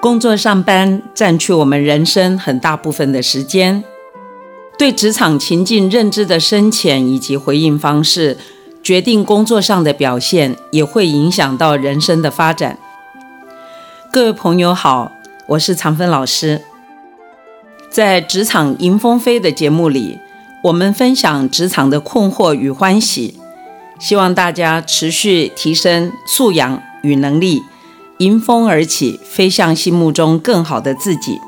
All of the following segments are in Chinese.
工作上班占据我们人生很大部分的时间，对职场情境认知的深浅以及回应方式，决定工作上的表现，也会影响到人生的发展。各位朋友好，我是常芬老师。在职场迎风飞的节目里，我们分享职场的困惑与欢喜，希望大家持续提升素养与能力，迎风而起，飞向心目中更好的自己。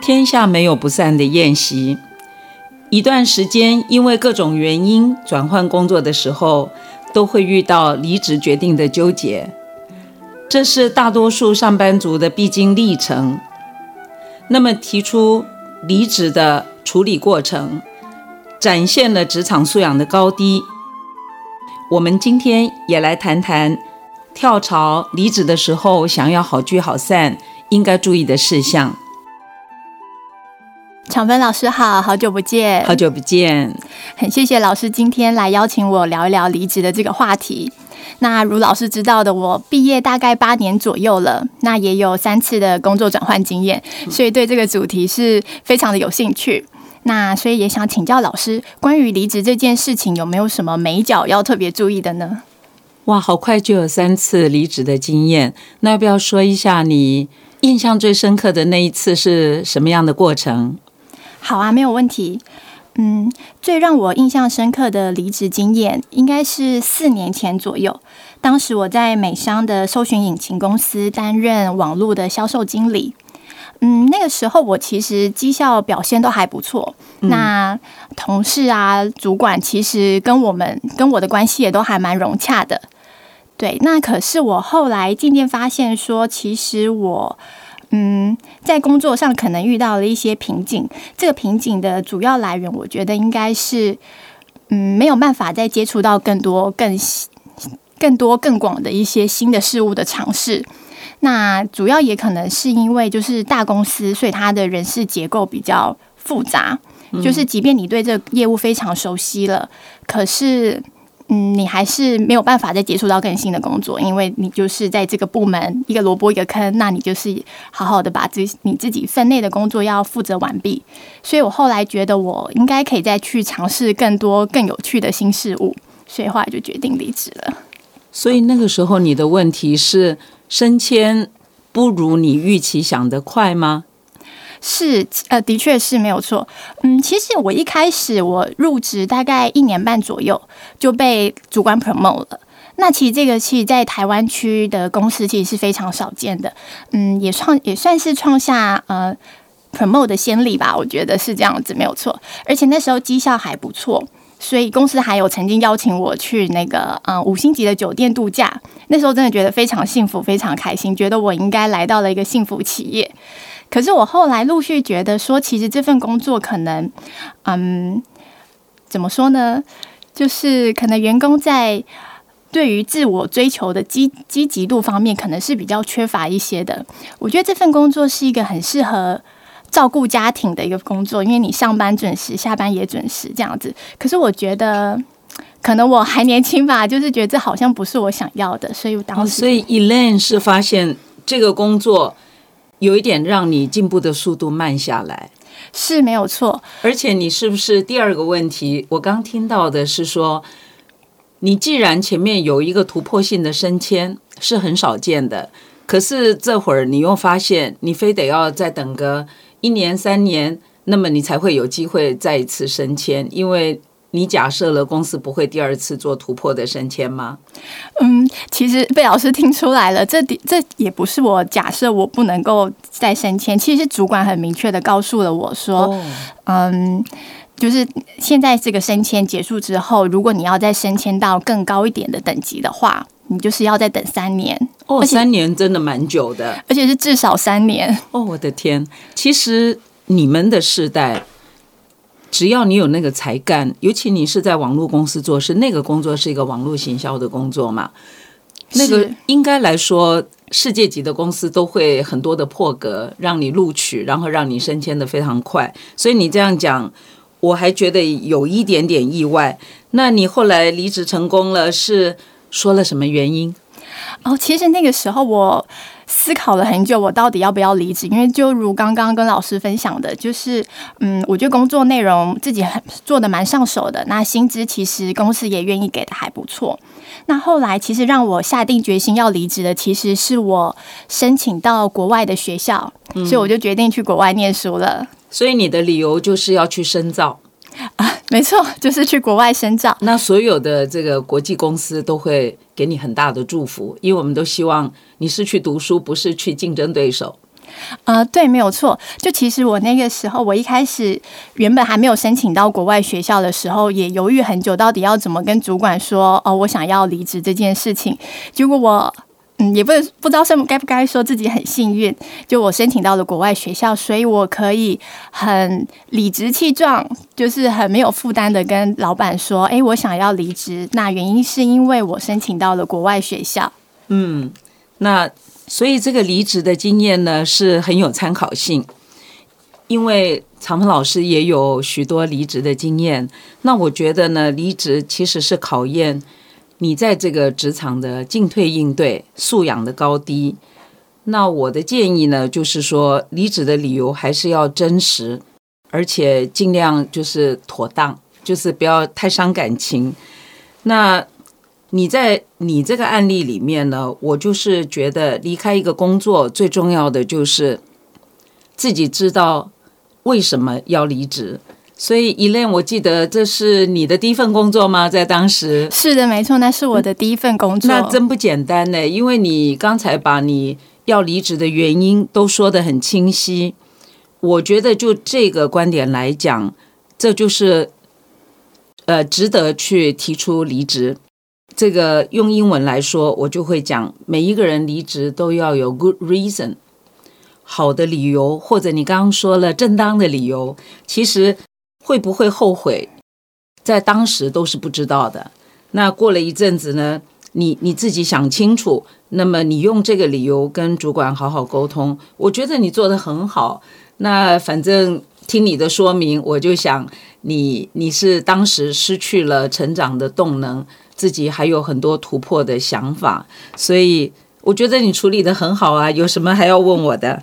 天下没有不散的宴席。一段时间，因为各种原因转换工作的时候，都会遇到离职决定的纠结，这是大多数上班族的必经历程。那么，提出离职的处理过程，展现了职场素养的高低。我们今天也来谈谈跳槽离职的时候，想要好聚好散，应该注意的事项。常芬老师好，好久不见，好久不见，很谢谢老师今天来邀请我聊一聊离职的这个话题。那如老师知道的，我毕业大概八年左右了，那也有三次的工作转换经验，所以对这个主题是非常的有兴趣。那所以也想请教老师，关于离职这件事情，有没有什么美角要特别注意的呢？哇，好快就有三次离职的经验，那要不要说一下你印象最深刻的那一次是什么样的过程？好啊，没有问题。嗯，最让我印象深刻的离职经验，应该是四年前左右。当时我在美商的搜寻引擎公司担任网络的销售经理。嗯，那个时候我其实绩效表现都还不错。那同事啊、主管其实跟我们跟我的关系也都还蛮融洽的。对，那可是我后来渐渐发现说，其实我。在工作上可能遇到了一些瓶颈，这个瓶颈的主要来源，我觉得应该是，嗯，没有办法再接触到更多、更、更多、更广的一些新的事物的尝试。那主要也可能是因为就是大公司，所以它的人事结构比较复杂，就是即便你对这个业务非常熟悉了，可是。嗯，你还是没有办法再接触到更新的工作，因为你就是在这个部门一个萝卜一个坑，那你就是好好的把自你自己分内的工作要负责完毕。所以我后来觉得我应该可以再去尝试更多更有趣的新事物，所以后来就决定离职了。所以那个时候你的问题是升迁不如你预期想的快吗？是，呃，的确是没有错。嗯，其实我一开始我入职大概一年半左右就被主管 promote 了。那其实这个其实，在台湾区的公司其实是非常少见的。嗯，也创也算是创下呃 promote 的先例吧。我觉得是这样子，没有错。而且那时候绩效还不错，所以公司还有曾经邀请我去那个嗯五星级的酒店度假。那时候真的觉得非常幸福，非常开心，觉得我应该来到了一个幸福企业。可是我后来陆续觉得说，其实这份工作可能，嗯，怎么说呢？就是可能员工在对于自我追求的积积极度方面，可能是比较缺乏一些的。我觉得这份工作是一个很适合照顾家庭的一个工作，因为你上班准时，下班也准时这样子。可是我觉得，可能我还年轻吧，就是觉得这好像不是我想要的，所以我当时，所以 Elaine 是发现这个工作。有一点让你进步的速度慢下来，是没有错。而且你是不是第二个问题？我刚听到的是说，你既然前面有一个突破性的升迁是很少见的，可是这会儿你又发现你非得要再等个一年三年，那么你才会有机会再一次升迁，因为。你假设了公司不会第二次做突破的升迁吗？嗯，其实被老师听出来了，这这也不是我假设我不能够再升迁。其实主管很明确的告诉了我说，嗯，就是现在这个升迁结束之后，如果你要再升迁到更高一点的等级的话，你就是要再等三年。哦，三年真的蛮久的，而且是至少三年。哦，我的天！其实你们的世代。只要你有那个才干，尤其你是在网络公司做事，那个工作是一个网络行销的工作嘛，那个应该来说，世界级的公司都会很多的破格让你录取，然后让你升迁的非常快。所以你这样讲，我还觉得有一点点意外。那你后来离职成功了，是说了什么原因？哦，其实那个时候我思考了很久，我到底要不要离职？因为就如刚刚跟老师分享的，就是嗯，我觉得工作内容自己很做的蛮上手的，那薪资其实公司也愿意给的还不错。那后来其实让我下定决心要离职的，其实是我申请到国外的学校，所以我就决定去国外念书了。所以你的理由就是要去深造啊？没错，就是去国外深造。那所有的这个国际公司都会给你很大的祝福，因为我们都希望你是去读书，不是去竞争对手。啊，对，没有错。就其实我那个时候，我一开始原本还没有申请到国外学校的时候，也犹豫很久，到底要怎么跟主管说哦，我想要离职这件事情。结果我嗯，也不不知道该不该说自己很幸运，就我申请到了国外学校，所以我可以很理直气壮，就是很没有负担的跟老板说，哎，我想要离职。那原因是因为我申请到了国外学校。嗯，那。所以这个离职的经验呢是很有参考性，因为长鹏老师也有许多离职的经验。那我觉得呢，离职其实是考验你在这个职场的进退应对、素养的高低。那我的建议呢，就是说离职的理由还是要真实，而且尽量就是妥当，就是不要太伤感情。那。你在你这个案例里面呢，我就是觉得离开一个工作最重要的就是自己知道为什么要离职。所以伊莲，我记得这是你的第一份工作吗？在当时是的，没错，那是我的第一份工作。那真不简单呢，因为你刚才把你要离职的原因都说得很清晰。我觉得就这个观点来讲，这就是呃值得去提出离职。这个用英文来说，我就会讲，每一个人离职都要有 good reason，好的理由，或者你刚刚说了正当的理由，其实会不会后悔，在当时都是不知道的。那过了一阵子呢，你你自己想清楚，那么你用这个理由跟主管好好沟通，我觉得你做的很好。那反正听你的说明，我就想你你是当时失去了成长的动能。自己还有很多突破的想法，所以我觉得你处理的很好啊！有什么还要问我的？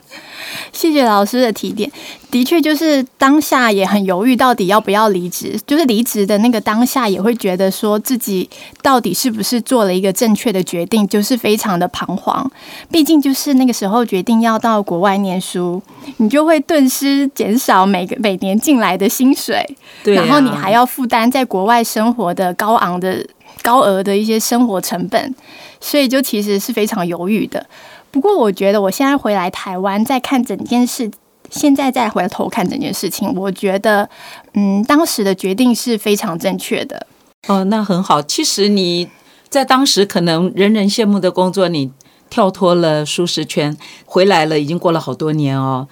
谢谢老师的提点。的确，就是当下也很犹豫，到底要不要离职。就是离职的那个当下，也会觉得说自己到底是不是做了一个正确的决定，就是非常的彷徨。毕竟就是那个时候决定要到国外念书，你就会顿时减少每个每年进来的薪水，然后你还要负担在国外生活的高昂的。高额的一些生活成本，所以就其实是非常犹豫的。不过，我觉得我现在回来台湾再看整件事，现在再回头看整件事情，我觉得，嗯，当时的决定是非常正确的。哦，那很好。其实你在当时可能人人羡慕的工作，你跳脱了舒适圈，回来了，已经过了好多年哦。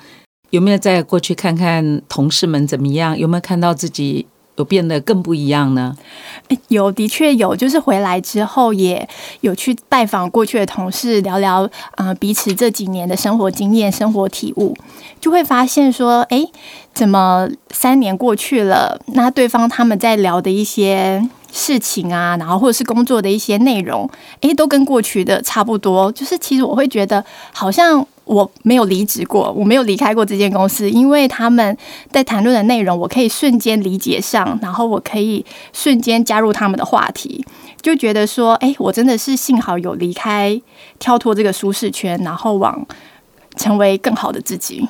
有没有再过去看看同事们怎么样？有没有看到自己？有变得更不一样呢？有，的确有。就是回来之后，也有去拜访过去的同事，聊聊呃彼此这几年的生活经验、生活体悟，就会发现说，哎，怎么三年过去了，那对方他们在聊的一些事情啊，然后或者是工作的一些内容，哎，都跟过去的差不多。就是其实我会觉得好像。我没有离职过，我没有离开过这间公司，因为他们在谈论的内容，我可以瞬间理解上，然后我可以瞬间加入他们的话题，就觉得说，哎，我真的是幸好有离开，跳脱这个舒适圈，然后往成为更好的自己。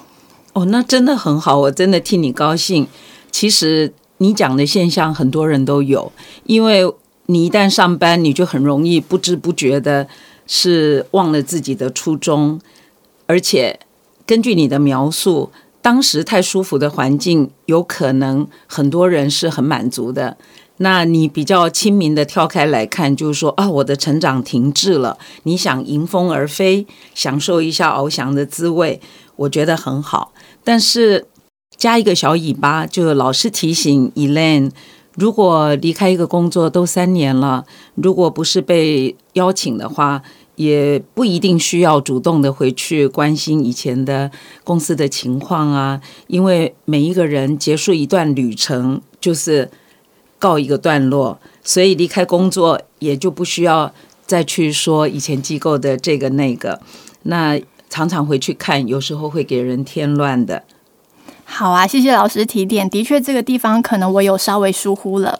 哦，那真的很好，我真的替你高兴。其实你讲的现象很多人都有，因为你一旦上班，你就很容易不知不觉的是忘了自己的初衷。而且，根据你的描述，当时太舒服的环境，有可能很多人是很满足的。那你比较亲民的跳开来看，就是说啊，我的成长停滞了。你想迎风而飞，享受一下翱翔的滋味，我觉得很好。但是加一个小尾巴，就老是提醒 Elaine，如果离开一个工作都三年了，如果不是被邀请的话。也不一定需要主动的回去关心以前的公司的情况啊，因为每一个人结束一段旅程就是告一个段落，所以离开工作也就不需要再去说以前机构的这个那个。那常常回去看，有时候会给人添乱的。好啊，谢谢老师提点。的确，这个地方可能我有稍微疏忽了。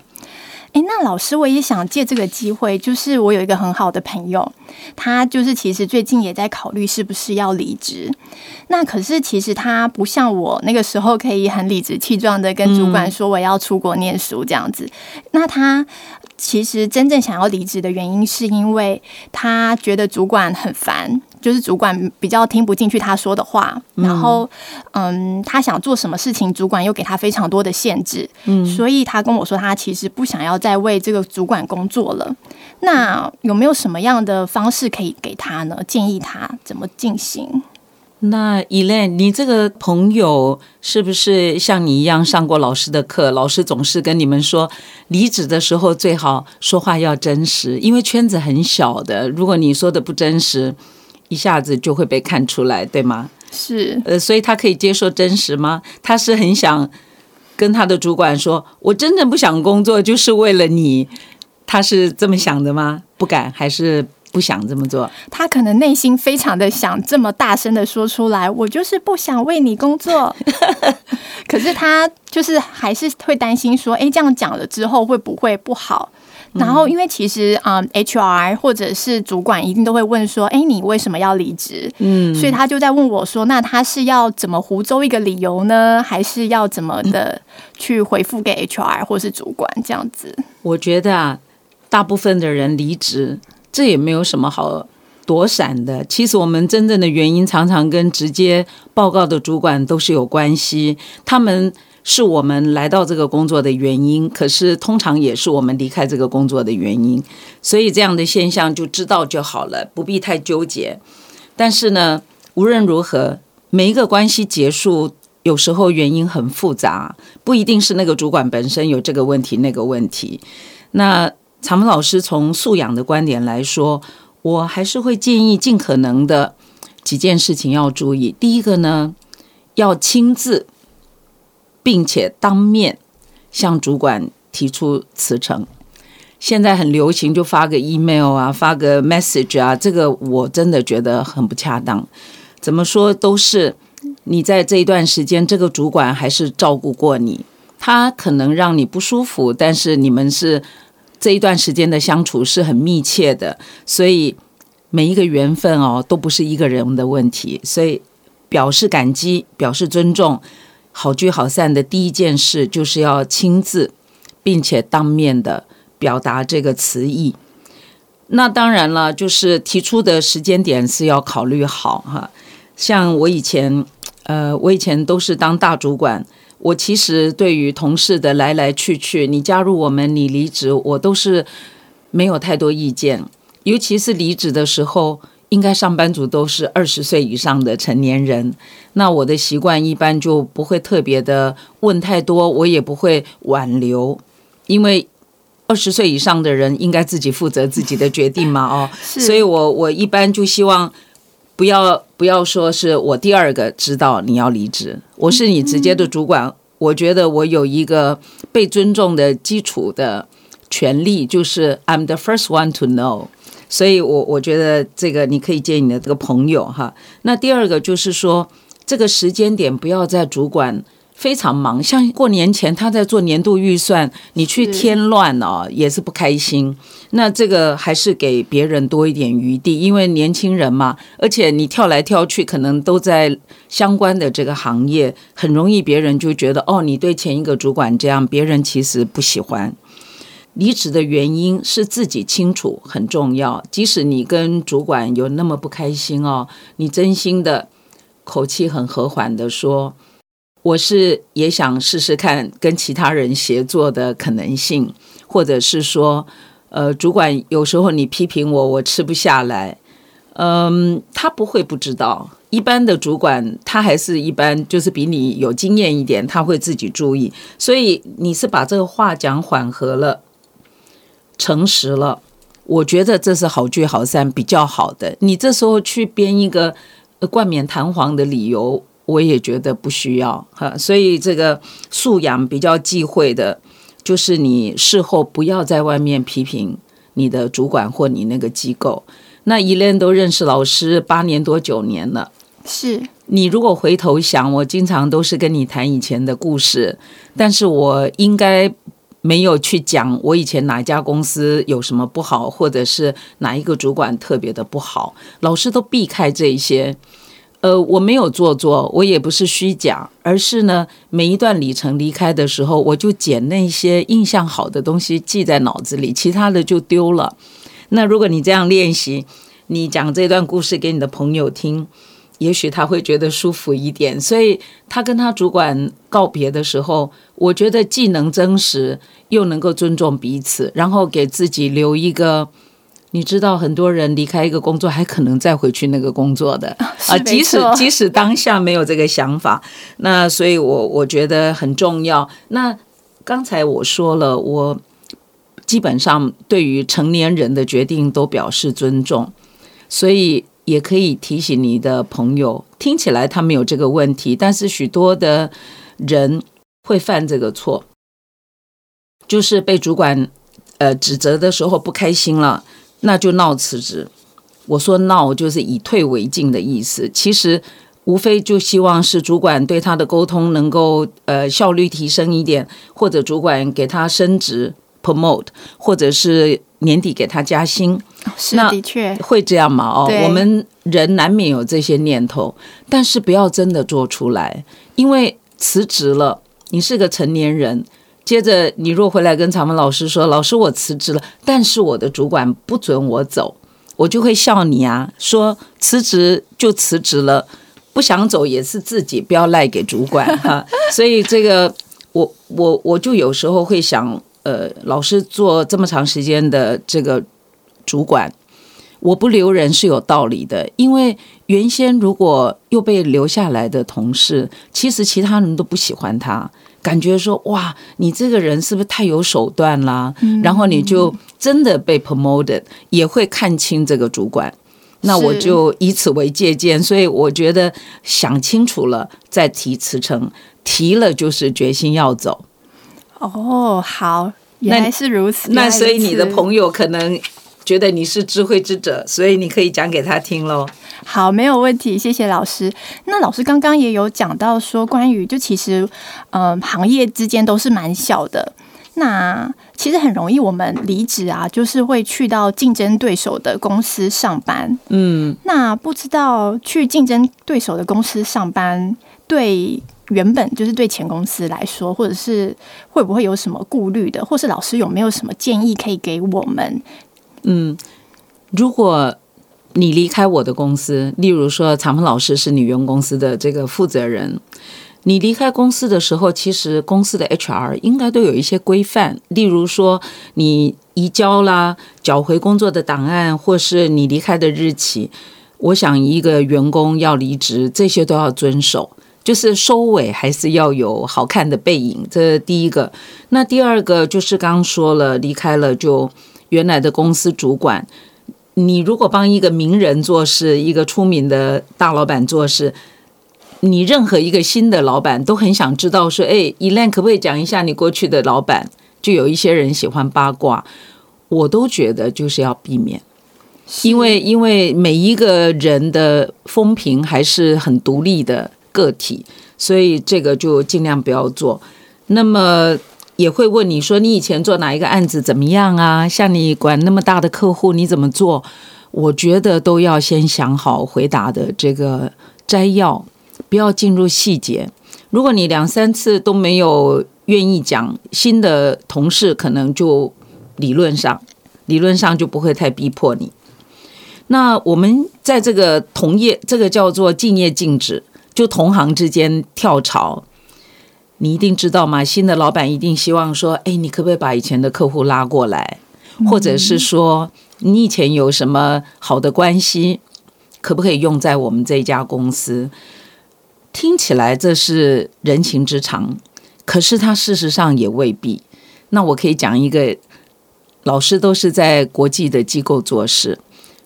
诶，那老师，我也想借这个机会，就是我有一个很好的朋友，他就是其实最近也在考虑是不是要离职。那可是其实他不像我那个时候可以很理直气壮的跟主管说我要出国念书这样子。那他其实真正想要离职的原因，是因为他觉得主管很烦。就是主管比较听不进去他说的话，然后，嗯，他想做什么事情，主管又给他非常多的限制，嗯，所以他跟我说，他其实不想要再为这个主管工作了。那有没有什么样的方式可以给他呢？建议他怎么进行？那伊莲，你这个朋友是不是像你一样上过老师的课？老师总是跟你们说，离职的时候最好说话要真实，因为圈子很小的，如果你说的不真实。一下子就会被看出来，对吗？是，呃，所以他可以接受真实吗？他是很想跟他的主管说：“我真正不想工作，就是为了你。”他是这么想的吗？不敢，还是不想这么做？他可能内心非常的想这么大声的说出来：“我就是不想为你工作。”可是他就是还是会担心说：“哎，这样讲了之后会不会不好？”然后，因为其实啊，HR 或者是主管一定都会问说：“哎，你为什么要离职？”嗯，所以他就在问我说：“那他是要怎么胡诌一个理由呢？还是要怎么的去回复给 HR 或是主管这样子？”我觉得啊，大部分的人离职，这也没有什么好躲闪的。其实我们真正的原因，常常跟直接报告的主管都是有关系。他们。是我们来到这个工作的原因，可是通常也是我们离开这个工作的原因，所以这样的现象就知道就好了，不必太纠结。但是呢，无论如何，每一个关系结束，有时候原因很复杂，不一定是那个主管本身有这个问题那个问题。那长门老师从素养的观点来说，我还是会建议尽可能的几件事情要注意。第一个呢，要亲自。并且当面向主管提出辞呈。现在很流行，就发个 email 啊，发个 message 啊，这个我真的觉得很不恰当。怎么说都是你在这一段时间，这个主管还是照顾过你，他可能让你不舒服，但是你们是这一段时间的相处是很密切的，所以每一个缘分哦，都不是一个人的问题，所以表示感激，表示尊重。好聚好散的第一件事就是要亲自，并且当面的表达这个词意。那当然了，就是提出的时间点是要考虑好哈。像我以前，呃，我以前都是当大主管，我其实对于同事的来来去去，你加入我们，你离职，我都是没有太多意见。尤其是离职的时候。应该上班族都是二十岁以上的成年人，那我的习惯一般就不会特别的问太多，我也不会挽留，因为二十岁以上的人应该自己负责自己的决定嘛，哦，所以我我一般就希望不要不要说是我第二个知道你要离职，我是你直接的主管，我觉得我有一个被尊重的基础的权利，就是 I'm the first one to know。所以，我我觉得这个你可以见你的这个朋友哈。那第二个就是说，这个时间点不要在主管非常忙，像过年前他在做年度预算，你去添乱哦，也是不开心。那这个还是给别人多一点余地，因为年轻人嘛，而且你跳来跳去，可能都在相关的这个行业，很容易别人就觉得哦，你对前一个主管这样，别人其实不喜欢。离职的原因是自己清楚，很重要。即使你跟主管有那么不开心哦，你真心的口气很和缓的说：“我是也想试试看跟其他人协作的可能性，或者是说，呃，主管有时候你批评我，我吃不下来。嗯，他不会不知道。一般的主管他还是一般，就是比你有经验一点，他会自己注意。所以你是把这个话讲缓和了。”诚实了，我觉得这是好聚好散比较好的。你这时候去编一个冠冕堂皇的理由，我也觉得不需要哈。所以这个素养比较忌讳的，就是你事后不要在外面批评你的主管或你那个机构。那一连都认识老师八年多九年了，是你如果回头想，我经常都是跟你谈以前的故事，但是我应该没有去讲我以前哪家公司有什么不好，或者是哪一个主管特别的不好，老师都避开这一些。呃，我没有做作，我也不是虚假，而是呢，每一段里程离开的时候，我就捡那些印象好的东西记在脑子里，其他的就丢了。那如果你这样练习，你讲这段故事给你的朋友听，也许他会觉得舒服一点。所以他跟他主管告别的时候，我觉得既能真实，又能够尊重彼此，然后给自己留一个。你知道很多人离开一个工作，还可能再回去那个工作的啊，即使即使当下没有这个想法，那所以我我觉得很重要。那刚才我说了，我基本上对于成年人的决定都表示尊重，所以也可以提醒你的朋友，听起来他们有这个问题，但是许多的人会犯这个错，就是被主管呃指责的时候不开心了。那就闹辞职。我说闹就是以退为进的意思。其实无非就希望是主管对他的沟通能够呃效率提升一点，或者主管给他升职 promote，或者是年底给他加薪。是的确会这样嘛？哦，我们人难免有这些念头，但是不要真的做出来，因为辞职了，你是个成年人。接着，你若回来跟长文老师说：“老师，我辞职了，但是我的主管不准我走。”我就会笑你啊，说辞职就辞职了，不想走也是自己，不要赖给主管 哈。所以这个，我我我就有时候会想，呃，老师做这么长时间的这个主管，我不留人是有道理的，因为原先如果又被留下来的同事，其实其他人都不喜欢他。感觉说哇，你这个人是不是太有手段啦？然后你就真的被 promoted，也会看清这个主管。那我就以此为借鉴，所以我觉得想清楚了再提辞呈，提了就是决心要走。哦，好，原来是如此。那所以你的朋友可能。觉得你是智慧之者，所以你可以讲给他听喽。好，没有问题，谢谢老师。那老师刚刚也有讲到说，关于就其实，嗯，行业之间都是蛮小的。那其实很容易，我们离职啊，就是会去到竞争对手的公司上班。嗯，那不知道去竞争对手的公司上班，对原本就是对前公司来说，或者是会不会有什么顾虑的，或是老师有没有什么建议可以给我们？嗯，如果你离开我的公司，例如说长鹏老师是你原公司的这个负责人，你离开公司的时候，其实公司的 HR 应该都有一些规范，例如说你移交啦、缴回工作的档案，或是你离开的日期。我想一个员工要离职，这些都要遵守，就是收尾还是要有好看的背影。这第一个，那第二个就是刚刚说了，离开了就。原来的公司主管，你如果帮一个名人做事，一个出名的大老板做事，你任何一个新的老板都很想知道说，哎，伊兰可不可以讲一下你过去的老板？就有一些人喜欢八卦，我都觉得就是要避免，因为因为每一个人的风评还是很独立的个体，所以这个就尽量不要做。那么。也会问你说你以前做哪一个案子怎么样啊？像你管那么大的客户，你怎么做？我觉得都要先想好回答的这个摘要，不要进入细节。如果你两三次都没有愿意讲，新的同事可能就理论上理论上就不会太逼迫你。那我们在这个同业，这个叫做敬业禁止，就同行之间跳槽。你一定知道吗？新的老板一定希望说：“哎，你可不可以把以前的客户拉过来？或者是说，你以前有什么好的关系，可不可以用在我们这家公司？”听起来这是人情之常，可是他事实上也未必。那我可以讲一个，老师都是在国际的机构做事，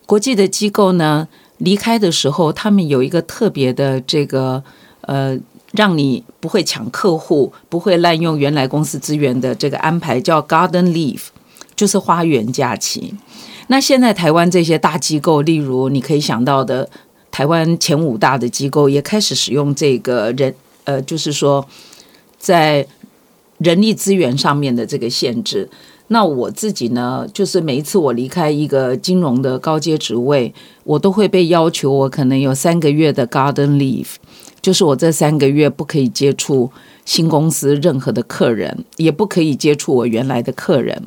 国际的机构呢，离开的时候，他们有一个特别的这个呃。让你不会抢客户，不会滥用原来公司资源的这个安排，叫 Garden Leave，就是花园假期。那现在台湾这些大机构，例如你可以想到的台湾前五大的机构，也开始使用这个人，呃，就是说在人力资源上面的这个限制。那我自己呢，就是每一次我离开一个金融的高阶职位，我都会被要求，我可能有三个月的 Garden Leave。就是我这三个月不可以接触新公司任何的客人，也不可以接触我原来的客人。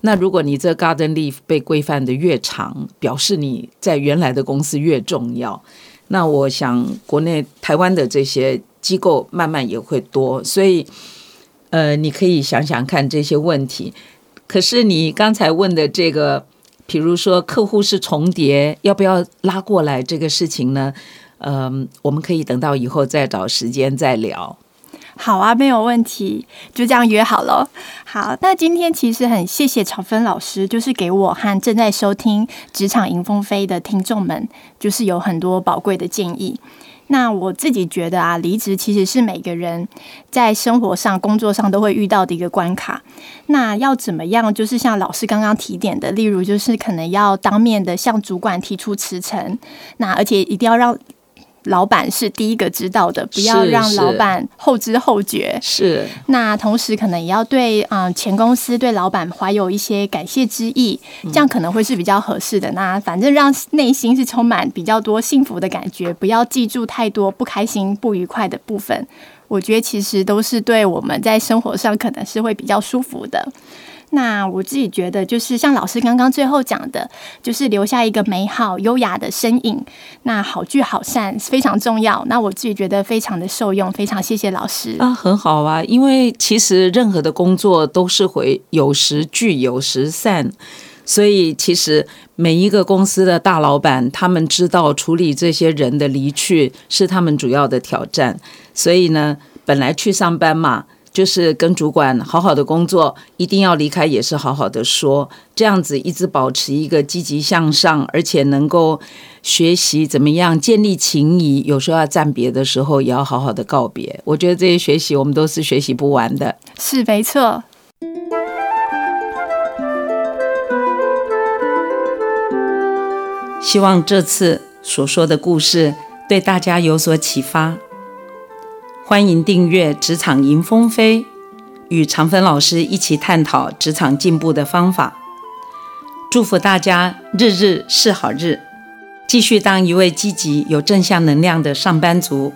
那如果你这 garden leave 被规范的越长，表示你在原来的公司越重要。那我想国内台湾的这些机构慢慢也会多，所以呃，你可以想想看这些问题。可是你刚才问的这个，比如说客户是重叠，要不要拉过来这个事情呢？嗯，我们可以等到以后再找时间再聊。好啊，没有问题，就这样约好了。好，那今天其实很谢谢曹芬老师，就是给我和正在收听《职场迎风飞》的听众们，就是有很多宝贵的建议。那我自己觉得啊，离职其实是每个人在生活上、工作上都会遇到的一个关卡。那要怎么样？就是像老师刚刚提点的，例如就是可能要当面的向主管提出辞呈，那而且一定要让。老板是第一个知道的，不要让老板后知后觉。是，那同时可能也要对啊前公司对老板怀有一些感谢之意，这样可能会是比较合适的。那反正让内心是充满比较多幸福的感觉，不要记住太多不开心、不愉快的部分。我觉得其实都是对我们在生活上可能是会比较舒服的。那我自己觉得，就是像老师刚刚最后讲的，就是留下一个美好优雅的身影。那好聚好散非常重要。那我自己觉得非常的受用，非常谢谢老师啊，很好啊。因为其实任何的工作都是会有时聚有时散，所以其实每一个公司的大老板，他们知道处理这些人的离去是他们主要的挑战。所以呢，本来去上班嘛。就是跟主管好好的工作，一定要离开也是好好的说，这样子一直保持一个积极向上，而且能够学习怎么样建立情谊。有时候要暂别的时候，也要好好的告别。我觉得这些学习我们都是学习不完的。是没错。希望这次所说的故事对大家有所启发。欢迎订阅《职场迎风飞》，与长芬老师一起探讨职场进步的方法。祝福大家日日是好日，继续当一位积极、有正向能量的上班族。